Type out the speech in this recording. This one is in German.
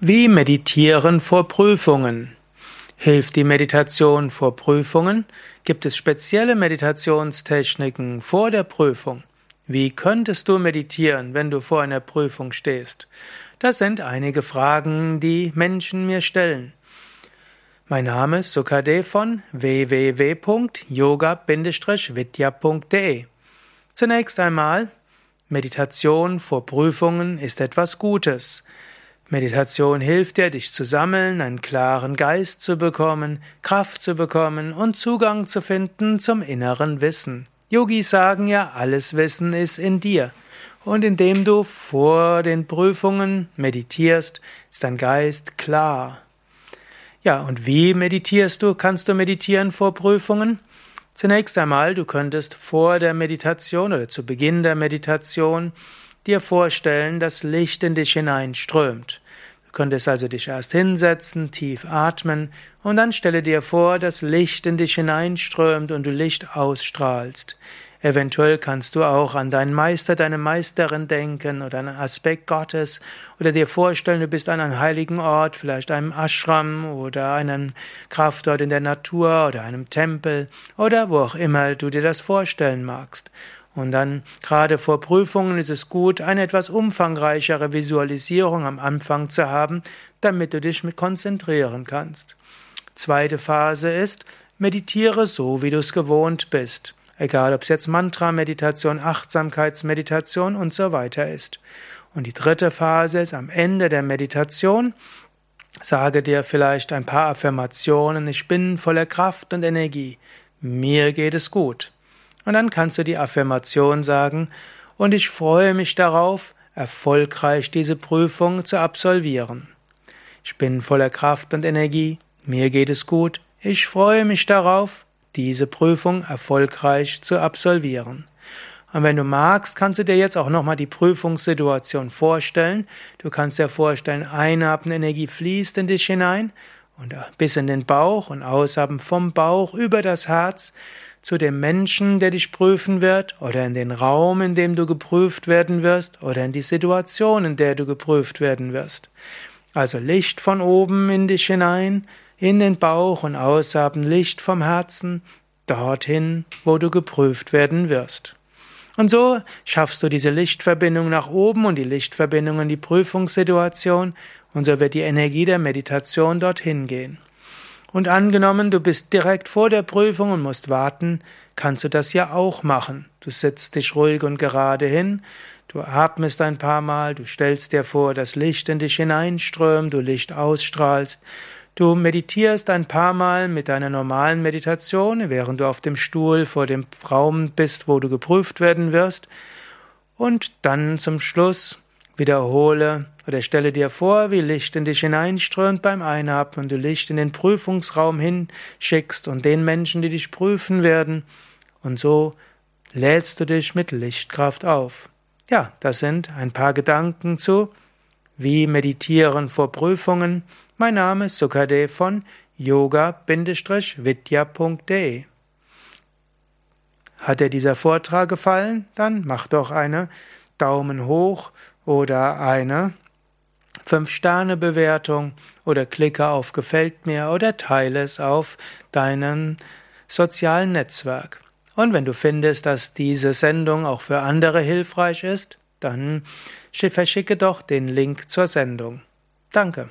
Wie meditieren vor Prüfungen? Hilft die Meditation vor Prüfungen? Gibt es spezielle Meditationstechniken vor der Prüfung? Wie könntest du meditieren, wenn du vor einer Prüfung stehst? Das sind einige Fragen, die Menschen mir stellen. Mein Name ist Sukade von www.yoga-vidya.de. Zunächst einmal, Meditation vor Prüfungen ist etwas Gutes. Meditation hilft dir, dich zu sammeln, einen klaren Geist zu bekommen, Kraft zu bekommen und Zugang zu finden zum inneren Wissen. Yogis sagen ja, alles Wissen ist in dir. Und indem du vor den Prüfungen meditierst, ist dein Geist klar. Ja, und wie meditierst du? Kannst du meditieren vor Prüfungen? Zunächst einmal, du könntest vor der Meditation oder zu Beginn der Meditation dir vorstellen, dass Licht in dich hineinströmt. Du könntest also dich erst hinsetzen, tief atmen und dann stelle dir vor, dass Licht in dich hineinströmt und du Licht ausstrahlst. Eventuell kannst du auch an deinen Meister, deine Meisterin denken oder einen Aspekt Gottes oder dir vorstellen, du bist an einem heiligen Ort, vielleicht einem Ashram oder einem Kraftort in der Natur oder einem Tempel oder wo auch immer du dir das vorstellen magst. Und dann, gerade vor Prüfungen, ist es gut, eine etwas umfangreichere Visualisierung am Anfang zu haben, damit du dich mit konzentrieren kannst. Zweite Phase ist, meditiere so, wie du es gewohnt bist. Egal, ob es jetzt Mantra-Meditation, Achtsamkeitsmeditation und so weiter ist. Und die dritte Phase ist am Ende der Meditation, sage dir vielleicht ein paar Affirmationen, ich bin voller Kraft und Energie, mir geht es gut. Und dann kannst du die Affirmation sagen, und ich freue mich darauf, erfolgreich diese Prüfung zu absolvieren. Ich bin voller Kraft und Energie, mir geht es gut, ich freue mich darauf, diese Prüfung erfolgreich zu absolvieren. Und wenn du magst, kannst du dir jetzt auch nochmal die Prüfungssituation vorstellen. Du kannst dir vorstellen, einatmen, Energie fließt in dich hinein und bis in den Bauch und ausatmen vom Bauch über das Herz zu dem Menschen, der dich prüfen wird, oder in den Raum, in dem du geprüft werden wirst, oder in die Situation, in der du geprüft werden wirst. Also Licht von oben in dich hinein, in den Bauch und aushaben Licht vom Herzen, dorthin, wo du geprüft werden wirst. Und so schaffst du diese Lichtverbindung nach oben und die Lichtverbindung in die Prüfungssituation, und so wird die Energie der Meditation dorthin gehen. Und angenommen, du bist direkt vor der Prüfung und musst warten, kannst du das ja auch machen. Du sitzt dich ruhig und gerade hin, du atmest ein paar Mal, du stellst dir vor, dass Licht in dich hineinströmt, du Licht ausstrahlst, du meditierst ein paar Mal mit deiner normalen Meditation, während du auf dem Stuhl vor dem Raum bist, wo du geprüft werden wirst, und dann zum Schluss Wiederhole oder stelle dir vor, wie Licht in dich hineinströmt beim Einatmen du Licht in den Prüfungsraum hinschickst und den Menschen, die dich prüfen werden. Und so lädst du dich mit Lichtkraft auf. Ja, das sind ein paar Gedanken zu wie meditieren vor Prüfungen. Mein Name ist Sukade von yoga-vidya.de. Hat dir dieser Vortrag gefallen? Dann mach doch eine Daumen hoch oder eine 5-Sterne-Bewertung oder klicke auf Gefällt mir oder teile es auf deinem sozialen Netzwerk. Und wenn du findest, dass diese Sendung auch für andere hilfreich ist, dann verschicke doch den Link zur Sendung. Danke.